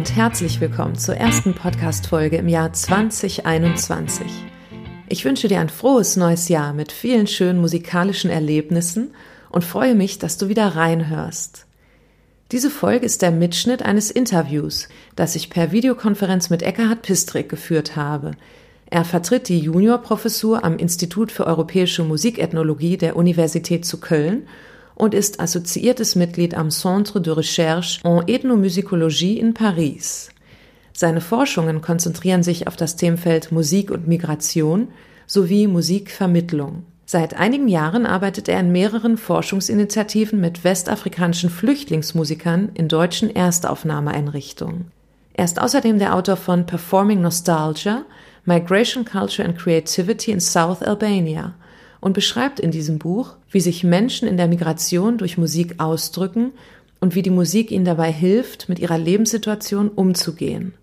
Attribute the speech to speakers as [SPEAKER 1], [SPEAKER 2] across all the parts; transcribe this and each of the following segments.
[SPEAKER 1] und herzlich willkommen zur ersten Podcast-Folge im Jahr 2021. Ich wünsche dir ein frohes neues Jahr mit vielen schönen musikalischen Erlebnissen und freue mich, dass du wieder reinhörst. Diese Folge ist der Mitschnitt eines Interviews, das ich per Videokonferenz mit Eckhard Pistrik geführt habe. Er vertritt die Juniorprofessur am Institut für europäische Musikethnologie der Universität zu Köln und ist assoziiertes Mitglied am Centre de Recherche en Ethnomusicologie in Paris. Seine Forschungen konzentrieren sich auf das Themenfeld Musik und Migration sowie Musikvermittlung. Seit einigen Jahren arbeitet er in mehreren Forschungsinitiativen mit westafrikanischen Flüchtlingsmusikern in deutschen Erstaufnahmeeinrichtungen. Er ist außerdem der Autor von Performing Nostalgia, Migration Culture and Creativity in South Albania und beschreibt in diesem Buch, wie sich Menschen in der Migration durch Musik ausdrücken und wie die Musik ihnen dabei hilft, mit ihrer Lebenssituation umzugehen.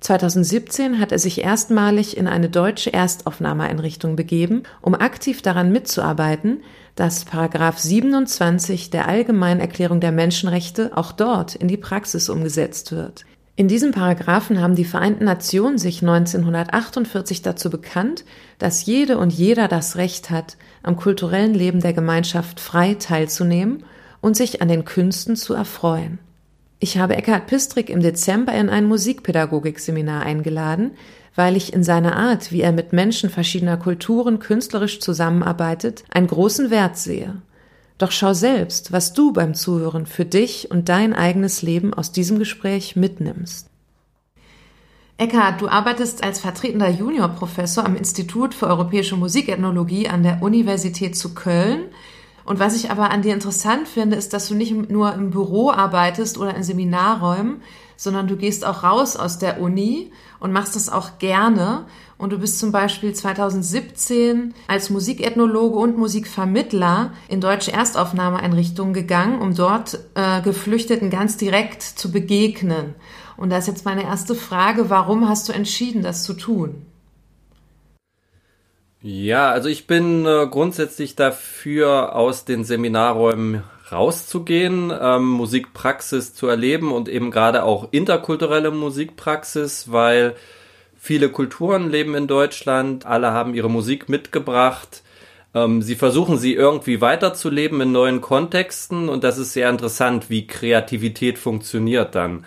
[SPEAKER 1] 2017 hat er sich erstmalig in eine deutsche Erstaufnahmeeinrichtung begeben, um aktiv daran mitzuarbeiten, dass Paragraph 27 der Allgemeinen Erklärung der Menschenrechte auch dort in die Praxis umgesetzt wird. In diesem Paragraphen haben die Vereinten Nationen sich 1948 dazu bekannt, dass jede und jeder das Recht hat, am kulturellen Leben der Gemeinschaft frei teilzunehmen und sich an den Künsten zu erfreuen. Ich habe Eckhard Pistrik im Dezember in ein Musikpädagogikseminar eingeladen, weil ich in seiner Art, wie er mit Menschen verschiedener Kulturen künstlerisch zusammenarbeitet, einen großen Wert sehe. Doch schau selbst, was du beim Zuhören für dich und dein eigenes Leben aus diesem Gespräch mitnimmst. Eckhard, du arbeitest als vertretender Juniorprofessor am Institut für europäische Musikethnologie an der Universität zu Köln. Und was ich aber an dir interessant finde, ist, dass du nicht nur im Büro arbeitest oder in Seminarräumen, sondern du gehst auch raus aus der Uni und machst das auch gerne. Und du bist zum Beispiel 2017 als Musikethnologe und Musikvermittler in deutsche Erstaufnahmeeinrichtungen gegangen, um dort äh, Geflüchteten ganz direkt zu begegnen. Und da ist jetzt meine erste Frage, warum hast du entschieden, das zu tun?
[SPEAKER 2] Ja, also ich bin äh, grundsätzlich dafür, aus den Seminarräumen rauszugehen, ähm, Musikpraxis zu erleben und eben gerade auch interkulturelle Musikpraxis, weil Viele Kulturen leben in Deutschland, alle haben ihre Musik mitgebracht. Ähm, sie versuchen sie irgendwie weiterzuleben in neuen Kontexten und das ist sehr interessant, wie Kreativität funktioniert dann.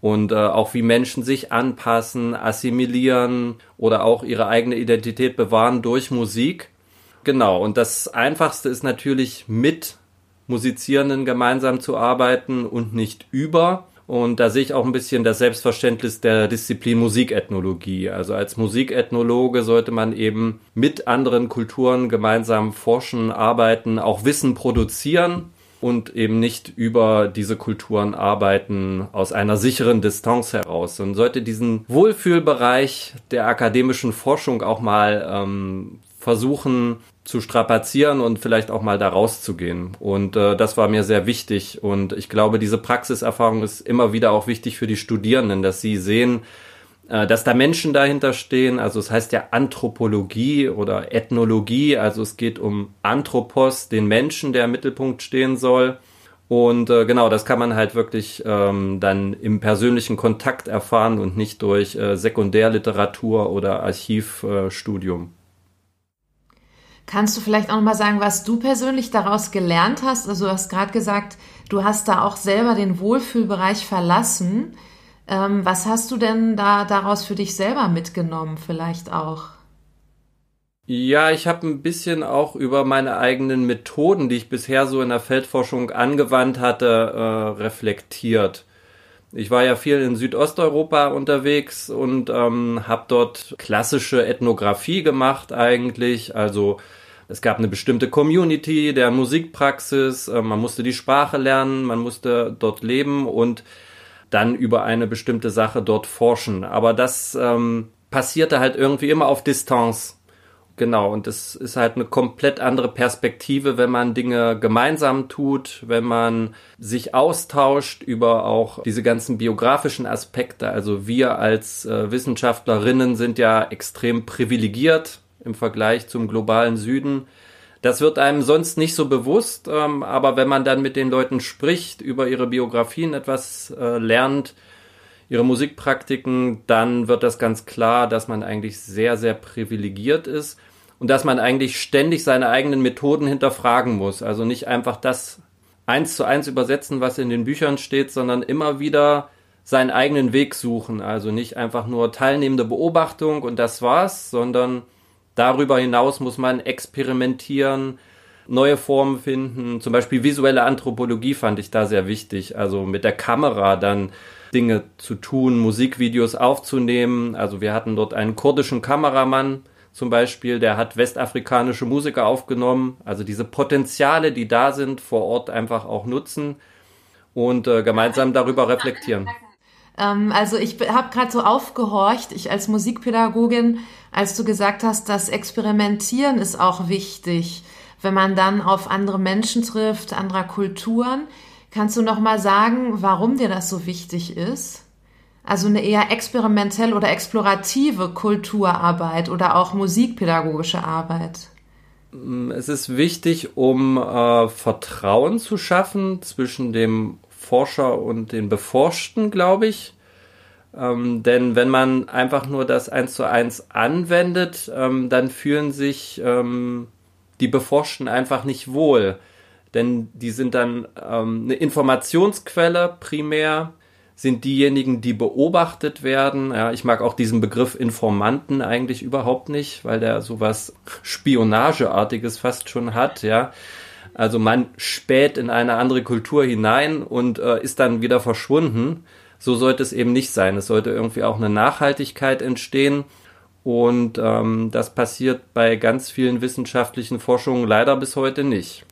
[SPEAKER 2] Und äh, auch wie Menschen sich anpassen, assimilieren oder auch ihre eigene Identität bewahren durch Musik. Genau, und das Einfachste ist natürlich mit Musizierenden gemeinsam zu arbeiten und nicht über. Und da sehe ich auch ein bisschen das Selbstverständnis der Disziplin Musikethnologie. Also als Musikethnologe sollte man eben mit anderen Kulturen gemeinsam forschen, arbeiten, auch Wissen produzieren und eben nicht über diese Kulturen arbeiten aus einer sicheren Distanz heraus. Und sollte diesen Wohlfühlbereich der akademischen Forschung auch mal ähm, versuchen zu strapazieren und vielleicht auch mal da rauszugehen. Und äh, das war mir sehr wichtig. Und ich glaube, diese Praxiserfahrung ist immer wieder auch wichtig für die Studierenden, dass sie sehen, äh, dass da Menschen dahinter stehen. Also es heißt ja Anthropologie oder Ethnologie. Also es geht um Anthropos, den Menschen, der im Mittelpunkt stehen soll. Und äh, genau, das kann man halt wirklich ähm, dann im persönlichen Kontakt erfahren und nicht durch äh, Sekundärliteratur oder Archivstudium.
[SPEAKER 1] Kannst du vielleicht auch noch mal sagen, was du persönlich daraus gelernt hast? Also du hast gerade gesagt, du hast da auch selber den Wohlfühlbereich verlassen. Ähm, was hast du denn da daraus für dich selber mitgenommen, vielleicht auch?
[SPEAKER 2] Ja, ich habe ein bisschen auch über meine eigenen Methoden, die ich bisher so in der Feldforschung angewandt hatte, äh, reflektiert. Ich war ja viel in Südosteuropa unterwegs und ähm, habe dort klassische Ethnographie gemacht eigentlich, also es gab eine bestimmte Community der Musikpraxis, äh, man musste die Sprache lernen, man musste dort leben und dann über eine bestimmte Sache dort forschen. Aber das ähm, passierte halt irgendwie immer auf Distanz. Genau, und das ist halt eine komplett andere Perspektive, wenn man Dinge gemeinsam tut, wenn man sich austauscht über auch diese ganzen biografischen Aspekte. Also wir als äh, Wissenschaftlerinnen sind ja extrem privilegiert im Vergleich zum globalen Süden. Das wird einem sonst nicht so bewusst, ähm, aber wenn man dann mit den Leuten spricht, über ihre Biografien etwas äh, lernt, ihre Musikpraktiken, dann wird das ganz klar, dass man eigentlich sehr, sehr privilegiert ist und dass man eigentlich ständig seine eigenen Methoden hinterfragen muss. Also nicht einfach das eins zu eins übersetzen, was in den Büchern steht, sondern immer wieder seinen eigenen Weg suchen. Also nicht einfach nur teilnehmende Beobachtung und das war's, sondern darüber hinaus muss man experimentieren, neue Formen finden. Zum Beispiel visuelle Anthropologie fand ich da sehr wichtig. Also mit der Kamera dann Dinge zu tun, Musikvideos aufzunehmen. Also wir hatten dort einen kurdischen Kameramann zum Beispiel, der hat westafrikanische Musiker aufgenommen. Also diese Potenziale, die da sind, vor Ort einfach auch nutzen und äh, gemeinsam darüber reflektieren.
[SPEAKER 1] Ähm, also ich habe gerade so aufgehorcht, ich als Musikpädagogin, als du gesagt hast, das Experimentieren ist auch wichtig wenn man dann auf andere Menschen trifft, anderer Kulturen. Kannst du noch mal sagen, warum dir das so wichtig ist? Also eine eher experimentell oder explorative Kulturarbeit oder auch musikpädagogische Arbeit.
[SPEAKER 2] Es ist wichtig, um äh, Vertrauen zu schaffen zwischen dem Forscher und den Beforschten, glaube ich. Ähm, denn wenn man einfach nur das eins zu eins anwendet, ähm, dann fühlen sich ähm, die beforschten einfach nicht wohl. Denn die sind dann ähm, eine Informationsquelle primär, sind diejenigen, die beobachtet werden. Ja, ich mag auch diesen Begriff Informanten eigentlich überhaupt nicht, weil der sowas Spionageartiges fast schon hat, ja. Also man späht in eine andere Kultur hinein und äh, ist dann wieder verschwunden. So sollte es eben nicht sein. Es sollte irgendwie auch eine Nachhaltigkeit entstehen und ähm, das passiert bei ganz vielen wissenschaftlichen Forschungen leider bis heute nicht.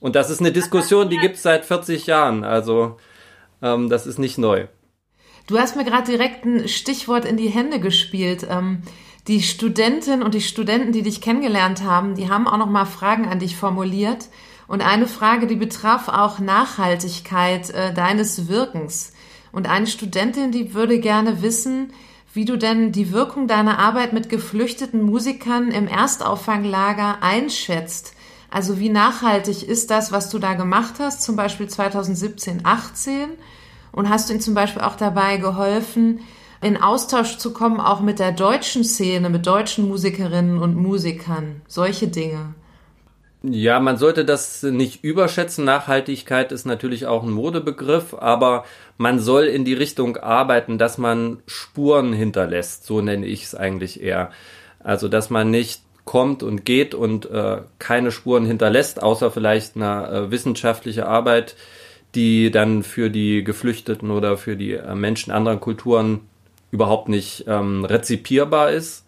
[SPEAKER 2] Und das ist eine Diskussion, die gibt es seit 40 Jahren. Also ähm, das ist nicht neu.
[SPEAKER 1] Du hast mir gerade direkt ein Stichwort in die Hände gespielt. Ähm, die Studentin und die Studenten, die dich kennengelernt haben, die haben auch noch mal Fragen an dich formuliert. Und eine Frage, die betraf auch Nachhaltigkeit äh, deines Wirkens. Und eine Studentin, die würde gerne wissen, wie du denn die Wirkung deiner Arbeit mit geflüchteten Musikern im Erstauffanglager einschätzt. Also wie nachhaltig ist das, was du da gemacht hast, zum Beispiel 2017, 18? Und hast du ihnen zum Beispiel auch dabei geholfen, in Austausch zu kommen, auch mit der deutschen Szene, mit deutschen Musikerinnen und Musikern? Solche Dinge.
[SPEAKER 2] Ja, man sollte das nicht überschätzen. Nachhaltigkeit ist natürlich auch ein Modebegriff, aber man soll in die Richtung arbeiten, dass man Spuren hinterlässt. So nenne ich es eigentlich eher. Also, dass man nicht kommt und geht und äh, keine Spuren hinterlässt, außer vielleicht eine äh, wissenschaftliche Arbeit, die dann für die Geflüchteten oder für die äh, Menschen anderer Kulturen überhaupt nicht ähm, rezipierbar ist.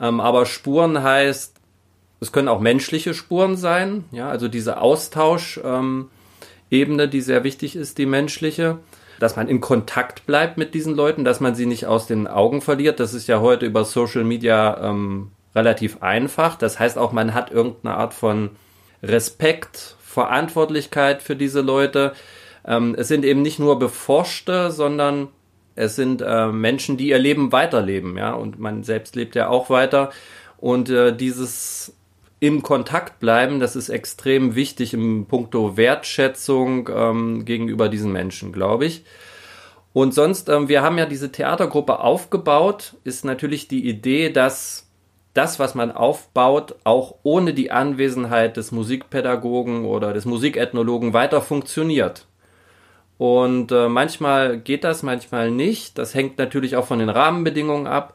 [SPEAKER 2] Ähm, aber Spuren heißt, es können auch menschliche Spuren sein, ja, also diese Austauschebene, ähm, die sehr wichtig ist, die menschliche, dass man in Kontakt bleibt mit diesen Leuten, dass man sie nicht aus den Augen verliert. Das ist ja heute über Social Media ähm, relativ einfach. Das heißt auch, man hat irgendeine Art von Respekt, Verantwortlichkeit für diese Leute. Ähm, es sind eben nicht nur Beforschte, sondern es sind äh, Menschen, die ihr Leben weiterleben, ja, und man selbst lebt ja auch weiter. Und äh, dieses im Kontakt bleiben, das ist extrem wichtig im Punkto Wertschätzung ähm, gegenüber diesen Menschen, glaube ich. Und sonst, ähm, wir haben ja diese Theatergruppe aufgebaut, ist natürlich die Idee, dass das, was man aufbaut, auch ohne die Anwesenheit des Musikpädagogen oder des Musikethnologen weiter funktioniert. Und äh, manchmal geht das, manchmal nicht. Das hängt natürlich auch von den Rahmenbedingungen ab.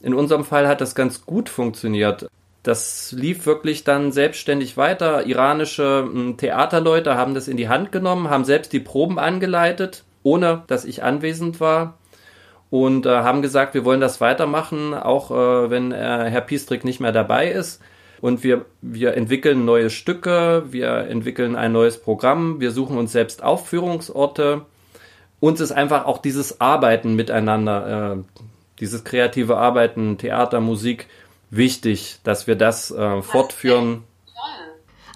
[SPEAKER 2] In unserem Fall hat das ganz gut funktioniert. Das lief wirklich dann selbstständig weiter. Iranische hm, Theaterleute haben das in die Hand genommen, haben selbst die Proben angeleitet, ohne dass ich anwesend war. Und äh, haben gesagt, wir wollen das weitermachen, auch äh, wenn äh, Herr Piestrik nicht mehr dabei ist. Und wir, wir entwickeln neue Stücke, wir entwickeln ein neues Programm, wir suchen uns selbst Aufführungsorte. Uns ist einfach auch dieses Arbeiten miteinander, äh, dieses kreative Arbeiten, Theater, Musik, wichtig, dass wir das äh, fortführen.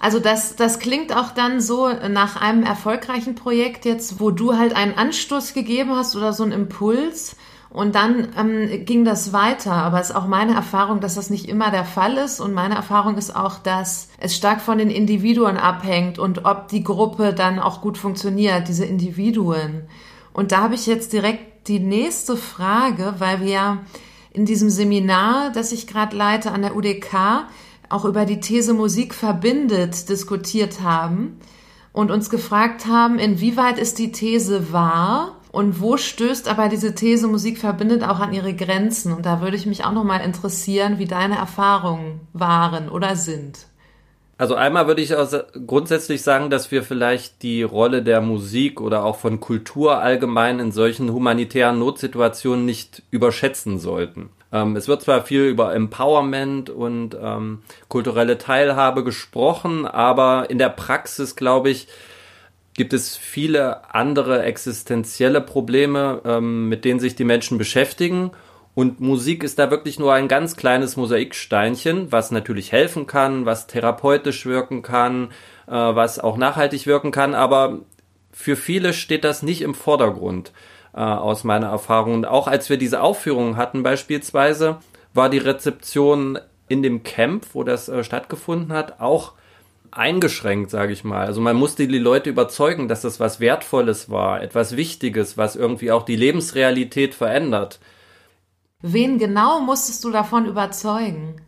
[SPEAKER 1] Also das, das klingt auch dann so nach einem erfolgreichen Projekt jetzt, wo du halt einen Anstoß gegeben hast oder so einen Impuls und dann ähm, ging das weiter. Aber es ist auch meine Erfahrung, dass das nicht immer der Fall ist und meine Erfahrung ist auch, dass es stark von den Individuen abhängt und ob die Gruppe dann auch gut funktioniert, diese Individuen. Und da habe ich jetzt direkt die nächste Frage, weil wir in diesem Seminar, das ich gerade leite an der UDK, auch über die These Musik verbindet diskutiert haben und uns gefragt haben, inwieweit ist die These wahr und wo stößt aber diese These Musik verbindet auch an ihre Grenzen? Und da würde ich mich auch noch mal interessieren, wie deine Erfahrungen waren oder sind.
[SPEAKER 2] Also einmal würde ich grundsätzlich sagen, dass wir vielleicht die Rolle der Musik oder auch von Kultur allgemein in solchen humanitären Notsituationen nicht überschätzen sollten. Ähm, es wird zwar viel über Empowerment und ähm, kulturelle Teilhabe gesprochen, aber in der Praxis, glaube ich, gibt es viele andere existenzielle Probleme, ähm, mit denen sich die Menschen beschäftigen. Und Musik ist da wirklich nur ein ganz kleines Mosaiksteinchen, was natürlich helfen kann, was therapeutisch wirken kann, äh, was auch nachhaltig wirken kann, aber für viele steht das nicht im Vordergrund äh, aus meiner Erfahrung. Und auch als wir diese Aufführungen hatten beispielsweise, war die Rezeption in dem Camp, wo das äh, stattgefunden hat, auch eingeschränkt, sage ich mal. Also man musste die Leute überzeugen, dass das was Wertvolles war, etwas Wichtiges, was irgendwie auch die Lebensrealität verändert.
[SPEAKER 1] Wen genau musstest du davon überzeugen?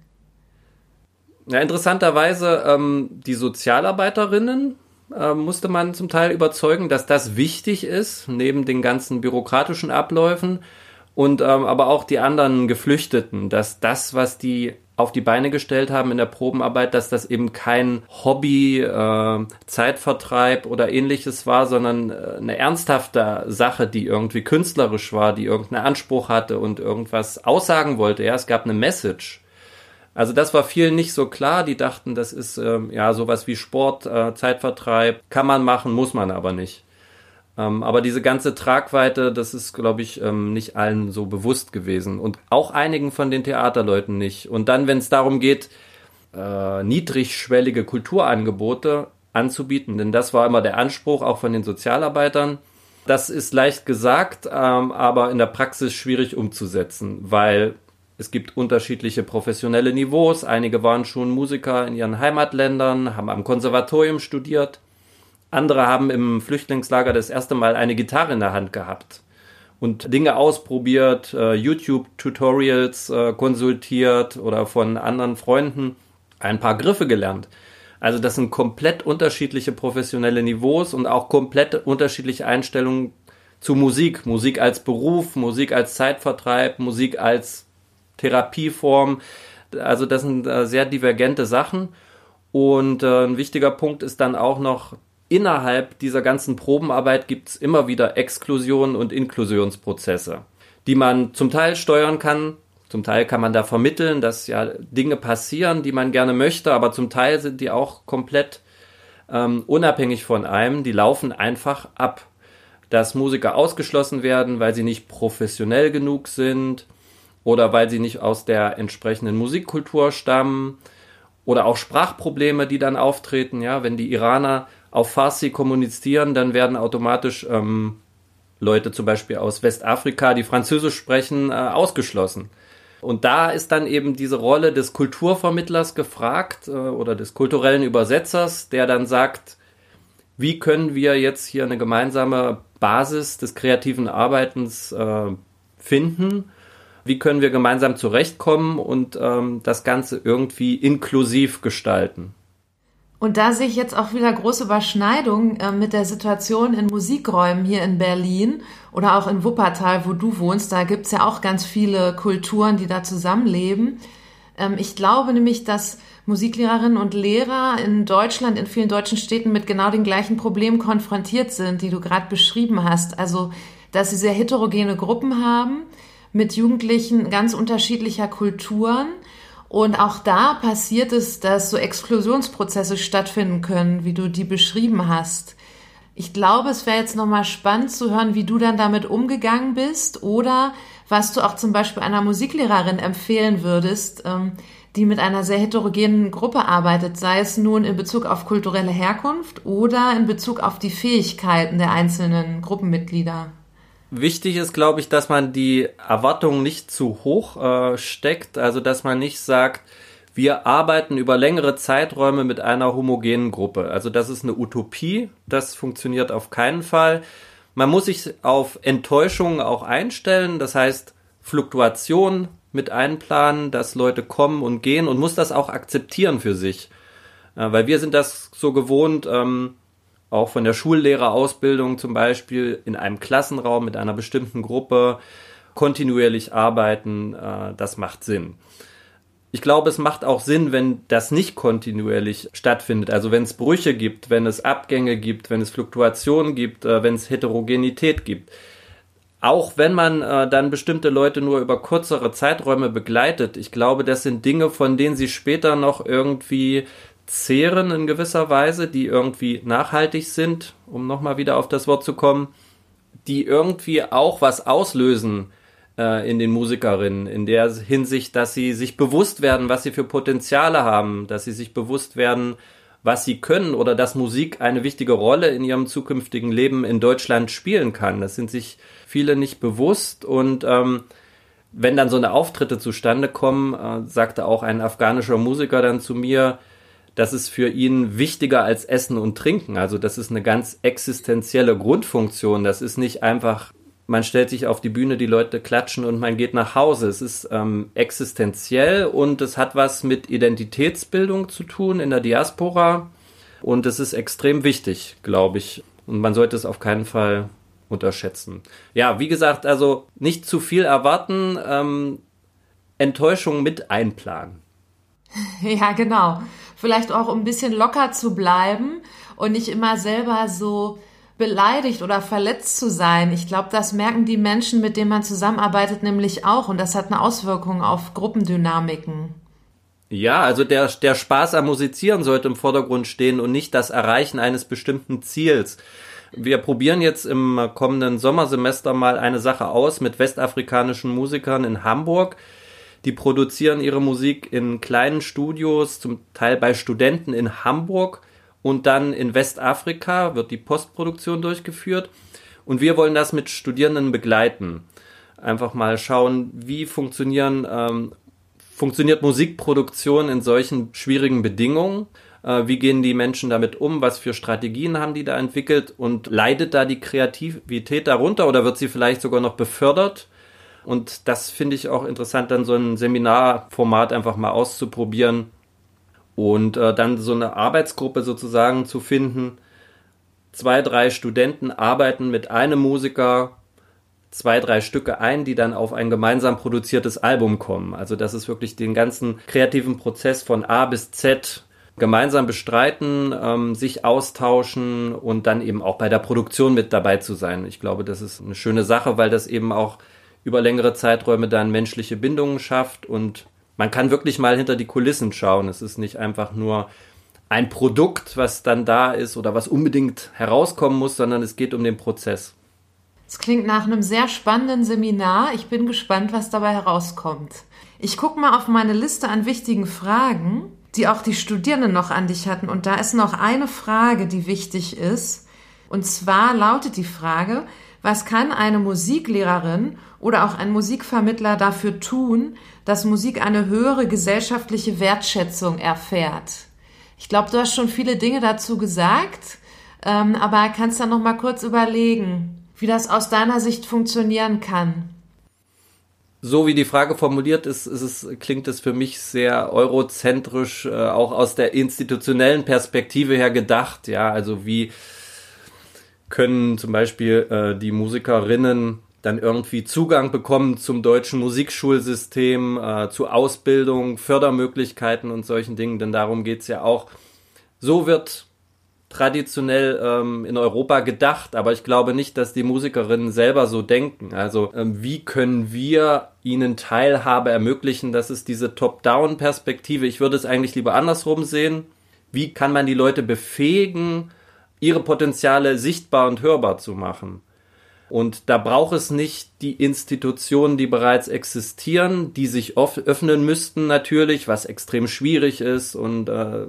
[SPEAKER 2] Ja, interessanterweise ähm, die Sozialarbeiterinnen äh, musste man zum Teil überzeugen, dass das wichtig ist, neben den ganzen bürokratischen Abläufen und ähm, aber auch die anderen Geflüchteten, dass das, was die auf die Beine gestellt haben in der Probenarbeit, dass das eben kein Hobby, äh, Zeitvertreib oder ähnliches war, sondern äh, eine ernsthafte Sache, die irgendwie künstlerisch war, die irgendeinen Anspruch hatte und irgendwas aussagen wollte. Ja, es gab eine Message. Also das war vielen nicht so klar. Die dachten, das ist ähm, ja sowas wie Sport, äh, Zeitvertreib, kann man machen, muss man aber nicht. Ähm, aber diese ganze Tragweite, das ist, glaube ich, ähm, nicht allen so bewusst gewesen und auch einigen von den Theaterleuten nicht. Und dann, wenn es darum geht, äh, niedrigschwellige Kulturangebote anzubieten, denn das war immer der Anspruch auch von den Sozialarbeitern. Das ist leicht gesagt, ähm, aber in der Praxis schwierig umzusetzen, weil es gibt unterschiedliche professionelle Niveaus. Einige waren schon Musiker in ihren Heimatländern, haben am Konservatorium studiert. Andere haben im Flüchtlingslager das erste Mal eine Gitarre in der Hand gehabt und Dinge ausprobiert, äh, YouTube-Tutorials äh, konsultiert oder von anderen Freunden ein paar Griffe gelernt. Also das sind komplett unterschiedliche professionelle Niveaus und auch komplett unterschiedliche Einstellungen zu Musik. Musik als Beruf, Musik als Zeitvertreib, Musik als Therapieform. Also das sind äh, sehr divergente Sachen. Und ein wichtiger Punkt ist dann auch noch, innerhalb dieser ganzen Probenarbeit gibt es immer wieder Exklusion und Inklusionsprozesse, die man zum Teil steuern kann. Zum Teil kann man da vermitteln, dass ja Dinge passieren, die man gerne möchte, aber zum Teil sind die auch komplett ähm, unabhängig von einem. Die laufen einfach ab. Dass Musiker ausgeschlossen werden, weil sie nicht professionell genug sind, oder weil sie nicht aus der entsprechenden Musikkultur stammen oder auch Sprachprobleme, die dann auftreten. Ja, wenn die Iraner auf Farsi kommunizieren, dann werden automatisch ähm, Leute zum Beispiel aus Westafrika, die Französisch sprechen, äh, ausgeschlossen. Und da ist dann eben diese Rolle des Kulturvermittlers gefragt äh, oder des kulturellen Übersetzers, der dann sagt, wie können wir jetzt hier eine gemeinsame Basis des kreativen Arbeitens äh, finden wie können wir gemeinsam zurechtkommen und ähm, das Ganze irgendwie inklusiv gestalten.
[SPEAKER 1] Und da sehe ich jetzt auch wieder große Überschneidungen äh, mit der Situation in Musikräumen hier in Berlin oder auch in Wuppertal, wo du wohnst. Da gibt's ja auch ganz viele Kulturen, die da zusammenleben. Ähm, ich glaube nämlich, dass Musiklehrerinnen und Lehrer in Deutschland, in vielen deutschen Städten mit genau den gleichen Problemen konfrontiert sind, die du gerade beschrieben hast. Also, dass sie sehr heterogene Gruppen haben, mit Jugendlichen ganz unterschiedlicher Kulturen. Und auch da passiert es, dass so Exklusionsprozesse stattfinden können, wie du die beschrieben hast. Ich glaube, es wäre jetzt nochmal spannend zu hören, wie du dann damit umgegangen bist oder was du auch zum Beispiel einer Musiklehrerin empfehlen würdest, ähm, die mit einer sehr heterogenen Gruppe arbeitet, sei es nun in Bezug auf kulturelle Herkunft oder in Bezug auf die Fähigkeiten der einzelnen Gruppenmitglieder.
[SPEAKER 2] Wichtig ist, glaube ich, dass man die Erwartungen nicht zu hoch äh, steckt, also dass man nicht sagt, wir arbeiten über längere Zeiträume mit einer homogenen Gruppe. Also das ist eine Utopie, das funktioniert auf keinen Fall. man muss sich auf Enttäuschungen auch einstellen, das heißt Fluktuation mit einplanen, dass Leute kommen und gehen und muss das auch akzeptieren für sich. Äh, weil wir sind das so gewohnt, ähm, auch von der Schullehrerausbildung zum Beispiel in einem Klassenraum mit einer bestimmten Gruppe kontinuierlich arbeiten, äh, das macht Sinn. Ich glaube, es macht auch Sinn, wenn das nicht kontinuierlich stattfindet. Also wenn es Brüche gibt, wenn es Abgänge gibt, wenn es Fluktuationen gibt, äh, wenn es Heterogenität gibt. Auch wenn man äh, dann bestimmte Leute nur über kürzere Zeiträume begleitet. Ich glaube, das sind Dinge, von denen sie später noch irgendwie zehren in gewisser Weise, die irgendwie nachhaltig sind, um nochmal wieder auf das Wort zu kommen, die irgendwie auch was auslösen äh, in den Musikerinnen, in der Hinsicht, dass sie sich bewusst werden, was sie für Potenziale haben, dass sie sich bewusst werden, was sie können oder dass Musik eine wichtige Rolle in ihrem zukünftigen Leben in Deutschland spielen kann. Das sind sich viele nicht bewusst und ähm, wenn dann so eine Auftritte zustande kommen, äh, sagte auch ein afghanischer Musiker dann zu mir, das ist für ihn wichtiger als Essen und Trinken. Also das ist eine ganz existenzielle Grundfunktion. Das ist nicht einfach, man stellt sich auf die Bühne, die Leute klatschen und man geht nach Hause. Es ist ähm, existenziell und es hat was mit Identitätsbildung zu tun in der Diaspora. Und es ist extrem wichtig, glaube ich. Und man sollte es auf keinen Fall unterschätzen. Ja, wie gesagt, also nicht zu viel erwarten, ähm, Enttäuschung mit einplanen.
[SPEAKER 1] Ja, genau vielleicht auch um ein bisschen locker zu bleiben und nicht immer selber so beleidigt oder verletzt zu sein. Ich glaube, das merken die Menschen, mit denen man zusammenarbeitet, nämlich auch. Und das hat eine Auswirkung auf Gruppendynamiken.
[SPEAKER 2] Ja, also der, der Spaß am Musizieren sollte im Vordergrund stehen und nicht das Erreichen eines bestimmten Ziels. Wir probieren jetzt im kommenden Sommersemester mal eine Sache aus mit westafrikanischen Musikern in Hamburg. Die produzieren ihre Musik in kleinen Studios, zum Teil bei Studenten in Hamburg und dann in Westafrika wird die Postproduktion durchgeführt. Und wir wollen das mit Studierenden begleiten. Einfach mal schauen, wie funktionieren, ähm, funktioniert Musikproduktion in solchen schwierigen Bedingungen. Äh, wie gehen die Menschen damit um? Was für Strategien haben die da entwickelt? Und leidet da die Kreativität darunter oder wird sie vielleicht sogar noch befördert? Und das finde ich auch interessant, dann so ein Seminarformat einfach mal auszuprobieren und äh, dann so eine Arbeitsgruppe sozusagen zu finden. Zwei, drei Studenten arbeiten mit einem Musiker zwei, drei Stücke ein, die dann auf ein gemeinsam produziertes Album kommen. Also das ist wirklich den ganzen kreativen Prozess von A bis Z gemeinsam bestreiten, ähm, sich austauschen und dann eben auch bei der Produktion mit dabei zu sein. Ich glaube, das ist eine schöne Sache, weil das eben auch über längere Zeiträume dann menschliche Bindungen schafft und man kann wirklich mal hinter die Kulissen schauen. Es ist nicht einfach nur ein Produkt, was dann da ist oder was unbedingt herauskommen muss, sondern es geht um den Prozess.
[SPEAKER 1] Es klingt nach einem sehr spannenden Seminar. Ich bin gespannt, was dabei herauskommt. Ich gucke mal auf meine Liste an wichtigen Fragen, die auch die Studierenden noch an dich hatten. Und da ist noch eine Frage, die wichtig ist. Und zwar lautet die Frage, was kann eine Musiklehrerin oder auch ein Musikvermittler dafür tun, dass Musik eine höhere gesellschaftliche Wertschätzung erfährt? Ich glaube, du hast schon viele Dinge dazu gesagt, ähm, aber kannst du noch mal kurz überlegen, wie das aus deiner Sicht funktionieren kann?
[SPEAKER 2] so wie die Frage formuliert ist, ist es, klingt es für mich sehr eurozentrisch, äh, auch aus der institutionellen Perspektive her gedacht. Ja, also wie können zum Beispiel äh, die Musikerinnen dann irgendwie Zugang bekommen zum deutschen Musikschulsystem, äh, zu Ausbildung, Fördermöglichkeiten und solchen Dingen, denn darum geht's ja auch. So wird traditionell ähm, in Europa gedacht, aber ich glaube nicht, dass die Musikerinnen selber so denken. Also ähm, wie können wir ihnen Teilhabe ermöglichen? Das ist diese Top-Down-Perspektive. Ich würde es eigentlich lieber andersrum sehen. Wie kann man die Leute befähigen, ihre Potenziale sichtbar und hörbar zu machen. Und da braucht es nicht die Institutionen, die bereits existieren, die sich öffnen müssten natürlich, was extrem schwierig ist und äh,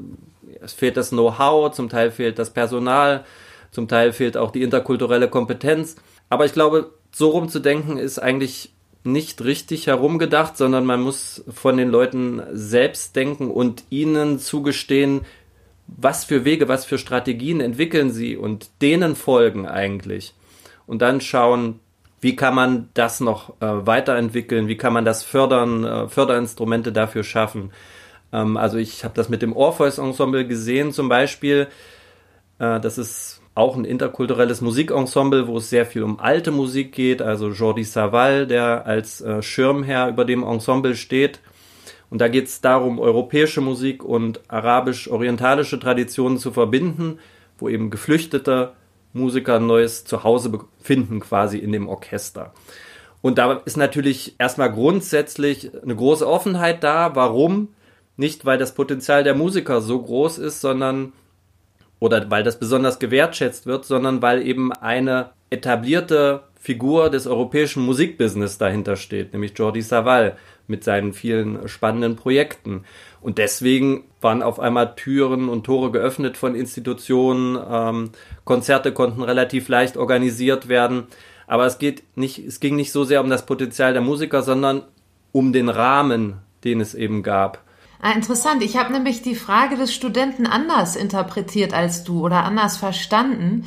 [SPEAKER 2] es fehlt das Know-how, zum Teil fehlt das Personal, zum Teil fehlt auch die interkulturelle Kompetenz. Aber ich glaube, so rumzudenken ist eigentlich nicht richtig herumgedacht, sondern man muss von den Leuten selbst denken und ihnen zugestehen, was für Wege, was für Strategien entwickeln sie und denen folgen eigentlich. und dann schauen, wie kann man das noch äh, weiterentwickeln, wie kann man das fördern, äh, Förderinstrumente dafür schaffen. Ähm, also ich habe das mit dem Orpheus Ensemble gesehen zum Beispiel. Äh, das ist auch ein interkulturelles Musikensemble, wo es sehr viel um alte Musik geht. Also Jordi Saval, der als äh, Schirmherr über dem Ensemble steht. Und da geht es darum, europäische Musik und arabisch-orientalische Traditionen zu verbinden, wo eben Geflüchtete Musiker ein neues Zuhause finden quasi in dem Orchester. Und da ist natürlich erstmal grundsätzlich eine große Offenheit da. Warum? Nicht, weil das Potenzial der Musiker so groß ist, sondern oder weil das besonders gewertschätzt wird, sondern weil eben eine etablierte Figur des europäischen Musikbusiness dahinter steht, nämlich Jordi Savall mit seinen vielen spannenden Projekten. Und deswegen waren auf einmal Türen und Tore geöffnet von Institutionen, ähm, Konzerte konnten relativ leicht organisiert werden. Aber es geht nicht, es ging nicht so sehr um das Potenzial der Musiker, sondern um den Rahmen, den es eben gab.
[SPEAKER 1] Ah, interessant. Ich habe nämlich die Frage des Studenten anders interpretiert als du oder anders verstanden.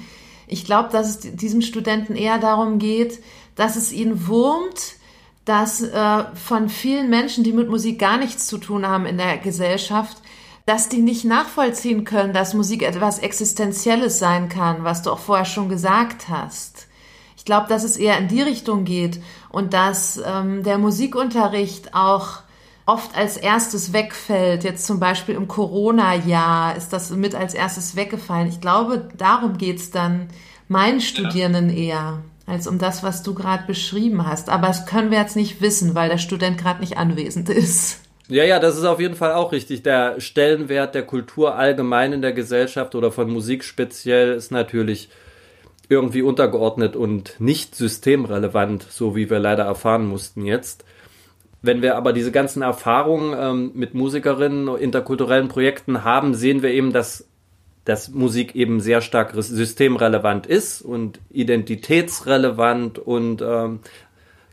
[SPEAKER 1] Ich glaube, dass es diesem Studenten eher darum geht, dass es ihn wurmt, dass äh, von vielen Menschen, die mit Musik gar nichts zu tun haben in der Gesellschaft, dass die nicht nachvollziehen können, dass Musik etwas Existenzielles sein kann, was du auch vorher schon gesagt hast. Ich glaube, dass es eher in die Richtung geht und dass ähm, der Musikunterricht auch oft als erstes wegfällt. Jetzt zum Beispiel im Corona-Jahr ist das mit als erstes weggefallen. Ich glaube, darum geht's dann meinen Studierenden ja. eher, als um das, was du gerade beschrieben hast. Aber das können wir jetzt nicht wissen, weil der Student gerade nicht anwesend ist.
[SPEAKER 2] Ja, ja, das ist auf jeden Fall auch richtig. Der Stellenwert der Kultur allgemein in der Gesellschaft oder von Musik speziell ist natürlich irgendwie untergeordnet und nicht systemrelevant, so wie wir leider erfahren mussten jetzt. Wenn wir aber diese ganzen Erfahrungen ähm, mit Musikerinnen, interkulturellen Projekten haben, sehen wir eben, dass, dass Musik eben sehr stark systemrelevant ist und identitätsrelevant und ähm,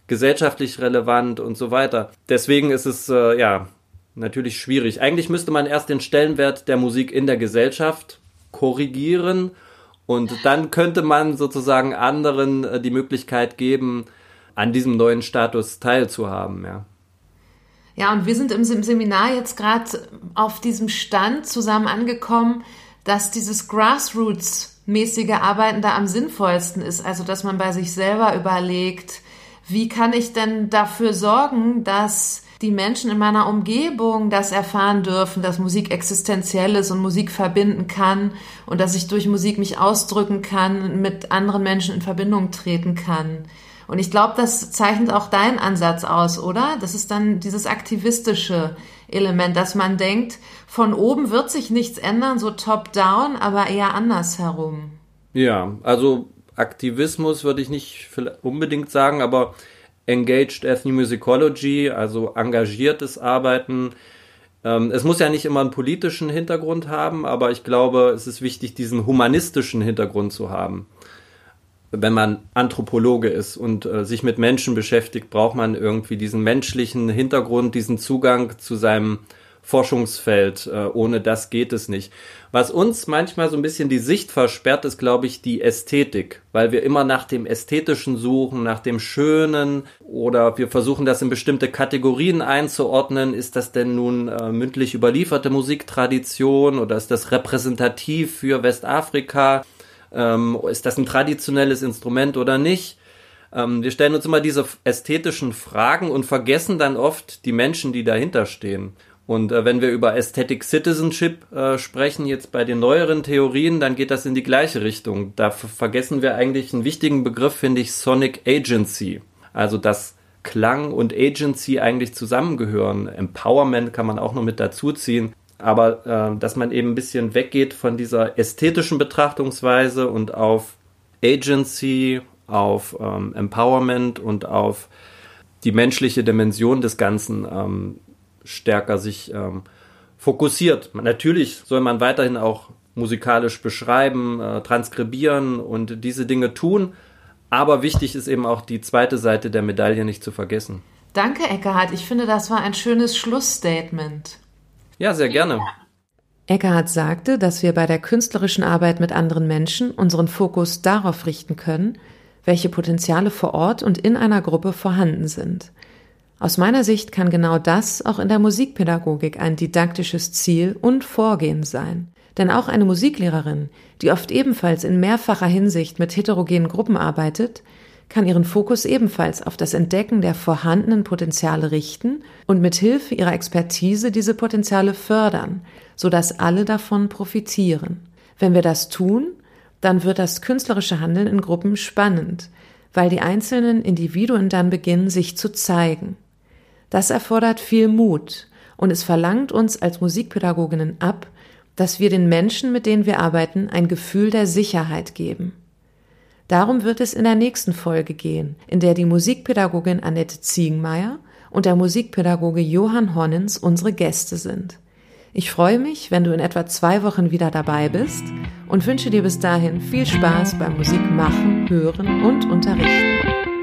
[SPEAKER 2] gesellschaftlich relevant und so weiter. Deswegen ist es äh, ja natürlich schwierig. Eigentlich müsste man erst den Stellenwert der Musik in der Gesellschaft korrigieren und dann könnte man sozusagen anderen äh, die Möglichkeit geben, an diesem neuen Status teilzuhaben, ja.
[SPEAKER 1] Ja, und wir sind im Seminar jetzt gerade auf diesem Stand zusammen angekommen, dass dieses Grassroots-mäßige Arbeiten da am sinnvollsten ist. Also, dass man bei sich selber überlegt, wie kann ich denn dafür sorgen, dass die Menschen in meiner Umgebung das erfahren dürfen, dass Musik existenziell ist und Musik verbinden kann und dass ich durch Musik mich ausdrücken kann, mit anderen Menschen in Verbindung treten kann. Und ich glaube, das zeichnet auch deinen Ansatz aus, oder? Das ist dann dieses aktivistische Element, dass man denkt, von oben wird sich nichts ändern, so top-down, aber eher andersherum.
[SPEAKER 2] Ja, also Aktivismus würde ich nicht unbedingt sagen, aber Engaged Ethnomusicology, also engagiertes Arbeiten. Ähm, es muss ja nicht immer einen politischen Hintergrund haben, aber ich glaube, es ist wichtig, diesen humanistischen Hintergrund zu haben wenn man Anthropologe ist und äh, sich mit Menschen beschäftigt, braucht man irgendwie diesen menschlichen Hintergrund, diesen Zugang zu seinem Forschungsfeld. Äh, ohne das geht es nicht. Was uns manchmal so ein bisschen die Sicht versperrt, ist, glaube ich, die Ästhetik, weil wir immer nach dem Ästhetischen suchen, nach dem Schönen oder wir versuchen das in bestimmte Kategorien einzuordnen. Ist das denn nun äh, mündlich überlieferte Musiktradition oder ist das repräsentativ für Westafrika? Ähm, ist das ein traditionelles Instrument oder nicht? Ähm, wir stellen uns immer diese ästhetischen Fragen und vergessen dann oft die Menschen, die dahinter stehen. Und äh, wenn wir über Aesthetic Citizenship äh, sprechen, jetzt bei den neueren Theorien, dann geht das in die gleiche Richtung. Da vergessen wir eigentlich einen wichtigen Begriff, finde ich, Sonic Agency. Also dass Klang und Agency eigentlich zusammengehören. Empowerment kann man auch noch mit dazu ziehen aber äh, dass man eben ein bisschen weggeht von dieser ästhetischen Betrachtungsweise und auf Agency, auf ähm, Empowerment und auf die menschliche Dimension des Ganzen ähm, stärker sich ähm, fokussiert. Natürlich soll man weiterhin auch musikalisch beschreiben, äh, transkribieren und diese Dinge tun, aber wichtig ist eben auch die zweite Seite der Medaille nicht zu vergessen.
[SPEAKER 1] Danke, Eckhard. Ich finde, das war ein schönes Schlussstatement.
[SPEAKER 2] Ja, sehr gerne.
[SPEAKER 1] Eckhard sagte, dass wir bei der künstlerischen Arbeit mit anderen Menschen unseren Fokus darauf richten können, welche Potenziale vor Ort und in einer Gruppe vorhanden sind. Aus meiner Sicht kann genau das auch in der Musikpädagogik ein didaktisches Ziel und Vorgehen sein. Denn auch eine Musiklehrerin, die oft ebenfalls in mehrfacher Hinsicht mit heterogenen Gruppen arbeitet, kann ihren Fokus ebenfalls auf das Entdecken der vorhandenen Potenziale richten und mit Hilfe ihrer Expertise diese Potenziale fördern, sodass alle davon profitieren. Wenn wir das tun, dann wird das künstlerische Handeln in Gruppen spannend, weil die einzelnen Individuen dann beginnen, sich zu zeigen. Das erfordert viel Mut und es verlangt uns als Musikpädagoginnen ab, dass wir den Menschen, mit denen wir arbeiten, ein Gefühl der Sicherheit geben. Darum wird es in der nächsten Folge gehen, in der die Musikpädagogin Annette Ziegenmeier und der Musikpädagoge Johann Honnens unsere Gäste sind. Ich freue mich, wenn du in etwa zwei Wochen wieder dabei bist und wünsche dir bis dahin viel Spaß beim Musik machen, hören und unterrichten.